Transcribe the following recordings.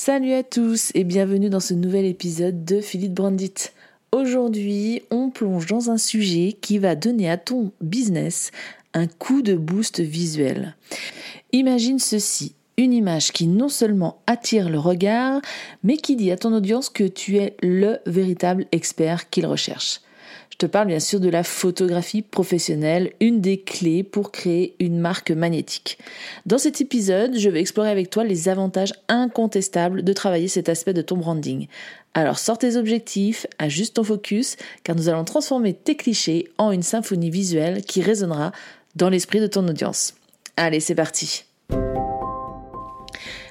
Salut à tous et bienvenue dans ce nouvel épisode de Philippe Brandit. Aujourd'hui, on plonge dans un sujet qui va donner à ton business un coup de boost visuel. Imagine ceci, une image qui non seulement attire le regard, mais qui dit à ton audience que tu es le véritable expert qu'il recherche. Je te parle bien sûr de la photographie professionnelle, une des clés pour créer une marque magnétique. Dans cet épisode, je vais explorer avec toi les avantages incontestables de travailler cet aspect de ton branding. Alors sors tes objectifs, ajuste ton focus, car nous allons transformer tes clichés en une symphonie visuelle qui résonnera dans l'esprit de ton audience. Allez, c'est parti.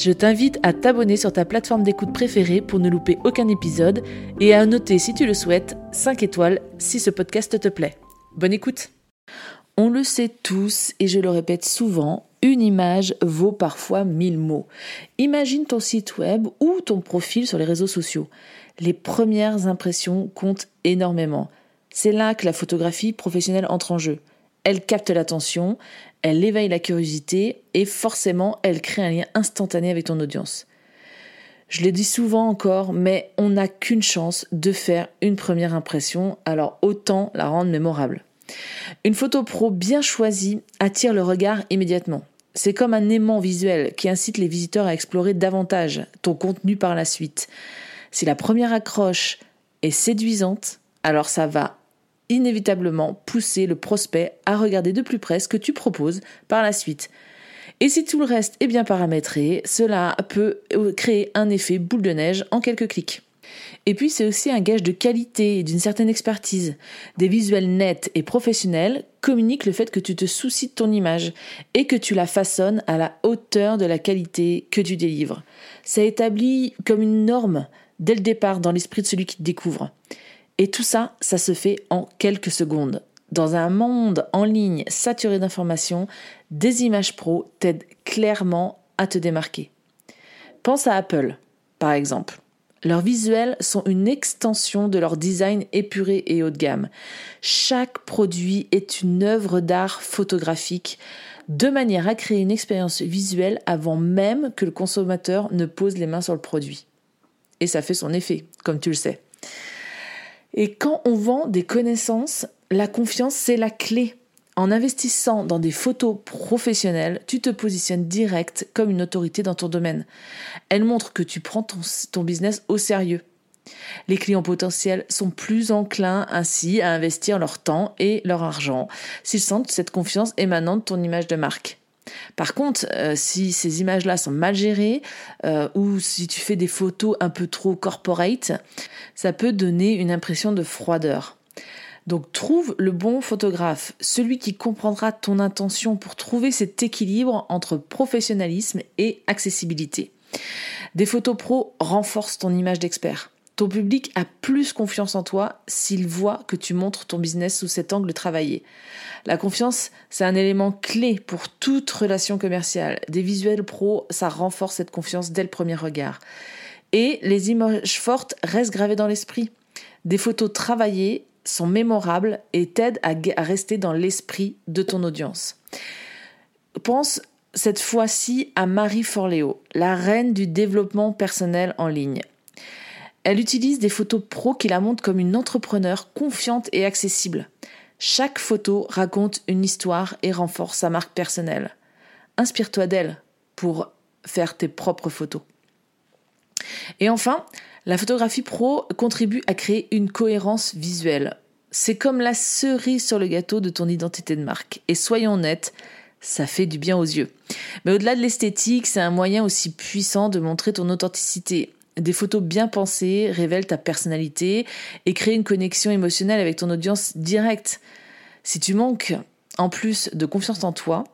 je t'invite à t'abonner sur ta plateforme d'écoute préférée pour ne louper aucun épisode et à noter si tu le souhaites 5 étoiles si ce podcast te plaît. Bonne écoute On le sait tous et je le répète souvent, une image vaut parfois mille mots. Imagine ton site web ou ton profil sur les réseaux sociaux. Les premières impressions comptent énormément. C'est là que la photographie professionnelle entre en jeu. Elle capte l'attention, elle éveille la curiosité et forcément elle crée un lien instantané avec ton audience. Je le dis souvent encore, mais on n'a qu'une chance de faire une première impression, alors autant la rendre mémorable. Une photo pro bien choisie attire le regard immédiatement. C'est comme un aimant visuel qui incite les visiteurs à explorer davantage ton contenu par la suite. Si la première accroche est séduisante, alors ça va inévitablement pousser le prospect à regarder de plus près ce que tu proposes par la suite. Et si tout le reste est bien paramétré, cela peut créer un effet boule de neige en quelques clics. Et puis c'est aussi un gage de qualité et d'une certaine expertise. Des visuels nets et professionnels communiquent le fait que tu te soucies de ton image et que tu la façonnes à la hauteur de la qualité que tu délivres. Ça établit comme une norme dès le départ dans l'esprit de celui qui te découvre. Et tout ça, ça se fait en quelques secondes. Dans un monde en ligne saturé d'informations, des images pro t'aident clairement à te démarquer. Pense à Apple, par exemple. Leurs visuels sont une extension de leur design épuré et haut de gamme. Chaque produit est une œuvre d'art photographique de manière à créer une expérience visuelle avant même que le consommateur ne pose les mains sur le produit. Et ça fait son effet, comme tu le sais. Et quand on vend des connaissances, la confiance, c'est la clé. En investissant dans des photos professionnelles, tu te positionnes direct comme une autorité dans ton domaine. Elle montre que tu prends ton, business au sérieux. Les clients potentiels sont plus enclins ainsi à investir leur temps et leur argent s'ils sentent cette confiance émanant de ton image de marque. Par contre, euh, si ces images-là sont mal gérées euh, ou si tu fais des photos un peu trop corporate, ça peut donner une impression de froideur. Donc trouve le bon photographe, celui qui comprendra ton intention pour trouver cet équilibre entre professionnalisme et accessibilité. Des photos pro renforcent ton image d'expert. Ton public a plus confiance en toi s'il voit que tu montres ton business sous cet angle travaillé. La confiance, c'est un élément clé pour toute relation commerciale. Des visuels pro, ça renforce cette confiance dès le premier regard. Et les images fortes restent gravées dans l'esprit. Des photos travaillées sont mémorables et t'aident à, rester dans l'esprit de ton audience. Pense cette fois-ci à Marie Forleo, la reine du développement personnel en ligne. Elle utilise des photos pro qui la montrent comme une entrepreneur confiante et accessible. Chaque photo raconte une histoire et renforce sa marque personnelle. Inspire-toi d'elle pour faire tes propres photos. Et enfin, la photographie pro contribue à créer une cohérence visuelle. C'est comme la cerise sur le gâteau de ton identité de marque. Et soyons honnêtes, ça fait du bien aux yeux. Mais au-delà de l'esthétique, c'est un moyen aussi puissant de montrer ton authenticité. Des photos bien pensées révèlent ta personnalité et créent une connexion émotionnelle avec ton audience directe. Si tu manques en plus de confiance en toi,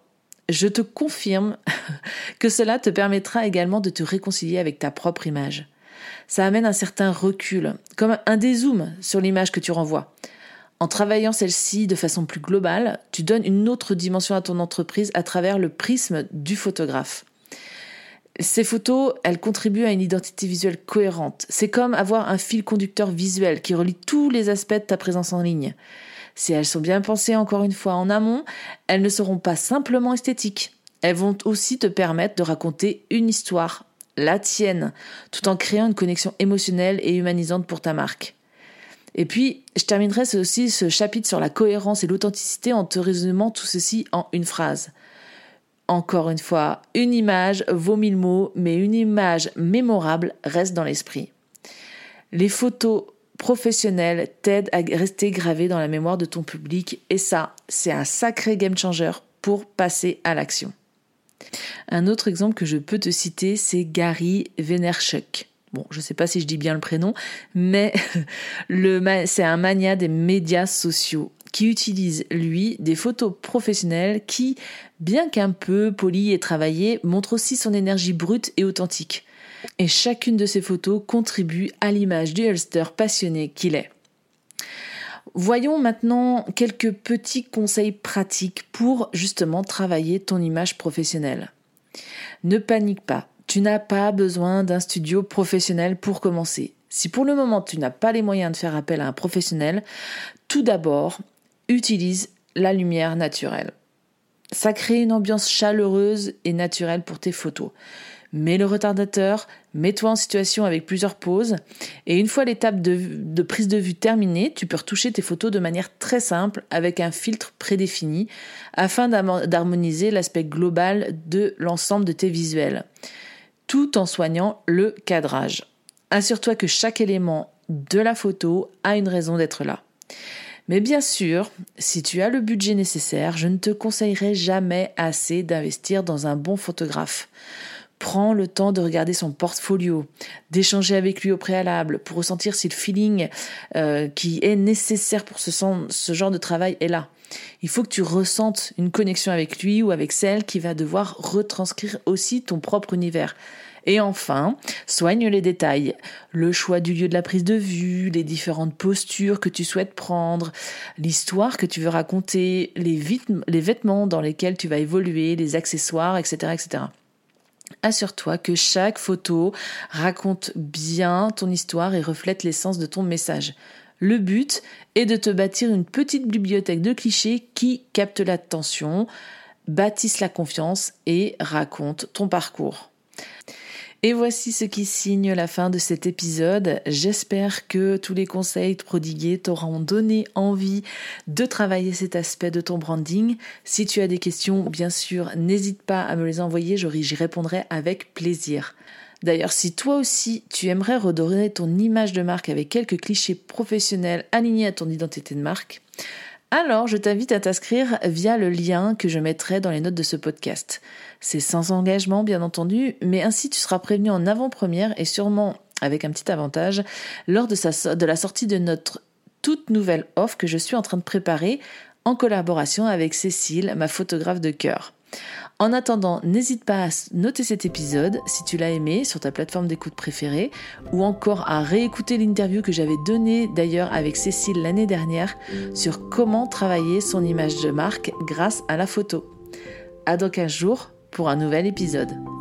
je te confirme que cela te permettra également de te réconcilier avec ta propre image. Ça amène un certain recul, comme un dézoom sur l'image que tu renvoies. En travaillant celle-ci de façon plus globale, tu donnes une autre dimension à ton entreprise à travers le prisme du photographe. Ces photos, elles contribuent à une identité visuelle cohérente. C'est comme avoir un fil conducteur visuel qui relie tous les aspects de ta présence en ligne. Si elles sont bien pensées encore une fois en amont, elles ne seront pas simplement esthétiques. Elles vont aussi te permettre de raconter une histoire, la tienne, tout en créant une connexion émotionnelle et humanisante pour ta marque. Et puis, je terminerai aussi ce chapitre sur la cohérence et l'authenticité en te résumant tout ceci en une phrase. Encore une fois, une image vaut mille mots, mais une image mémorable reste dans l'esprit. Les photos professionnelles t'aident à rester gravées dans la mémoire de ton public et ça, c'est un sacré game changer pour passer à l'action. Un autre exemple que je peux te citer, c'est Gary Vaynerchuk. Bon, je ne sais pas si je dis bien le prénom, mais c'est un mania des médias sociaux qui utilise, lui, des photos professionnelles qui, bien qu'un peu polies et travaillées, montrent aussi son énergie brute et authentique. Et chacune de ces photos contribue à l'image du Ulster passionné qu'il est. Voyons maintenant quelques petits conseils pratiques pour justement travailler ton image professionnelle. Ne panique pas, tu n'as pas besoin d'un studio professionnel pour commencer. Si pour le moment tu n'as pas les moyens de faire appel à un professionnel, tout d'abord, utilise la lumière naturelle. Ça crée une ambiance chaleureuse et naturelle pour tes photos. Mets le retardateur, mets-toi en situation avec plusieurs poses, et une fois l'étape de, prise de vue terminée, tu peux retoucher tes photos de manière très simple avec un filtre prédéfini afin d'harmoniser l'aspect global de l'ensemble de tes visuels, tout en soignant le cadrage. Assure-toi que chaque élément de la photo a une raison d'être là. Mais bien sûr, si tu as le budget nécessaire, je ne te conseillerais jamais assez d'investir dans un bon photographe. Prends le temps de regarder son portfolio, d'échanger avec lui au préalable pour ressentir si le feeling euh, qui est nécessaire pour ce, ce genre de travail est là. Il faut que tu ressentes une connexion avec lui ou avec celle qui va devoir retranscrire aussi ton propre univers. Et enfin, soigne les détails, le choix du lieu de la prise de vue, les différentes postures que tu souhaites prendre, l'histoire que tu veux raconter, les, vêtements dans lesquels tu vas évoluer, les accessoires, etc. etc. Assure-toi que chaque photo raconte bien ton histoire et reflète l'essence de ton message. Le but est de te bâtir une petite bibliothèque de clichés qui captent l'attention, bâtissent la confiance et racontent ton parcours. Et voici ce qui signe la fin de cet épisode. J'espère que tous les conseils prodigués t'auront donné envie de travailler cet aspect de ton branding. Si tu as des questions, bien sûr, n'hésite pas à me les envoyer, j'y répondrai avec plaisir. D'ailleurs, si toi aussi tu aimerais redorer ton image de marque avec quelques clichés professionnels alignés à ton identité de marque, alors je t'invite à t'inscrire via le lien que je mettrai dans les notes de ce podcast. C'est sans engagement bien entendu, mais ainsi tu seras prévenu en avant-première et sûrement avec un petit avantage lors de, la sortie de notre toute nouvelle offre que je suis en train de préparer en collaboration avec Cécile, ma photographe de cœur. En attendant, n'hésite pas à noter cet épisode si tu l'as aimé sur ta plateforme d'écoute préférée ou encore à réécouter l'interview que j'avais donnée d'ailleurs avec Cécile l'année dernière sur comment travailler son image de marque grâce à la photo. À dans 15 jours pour un nouvel épisode.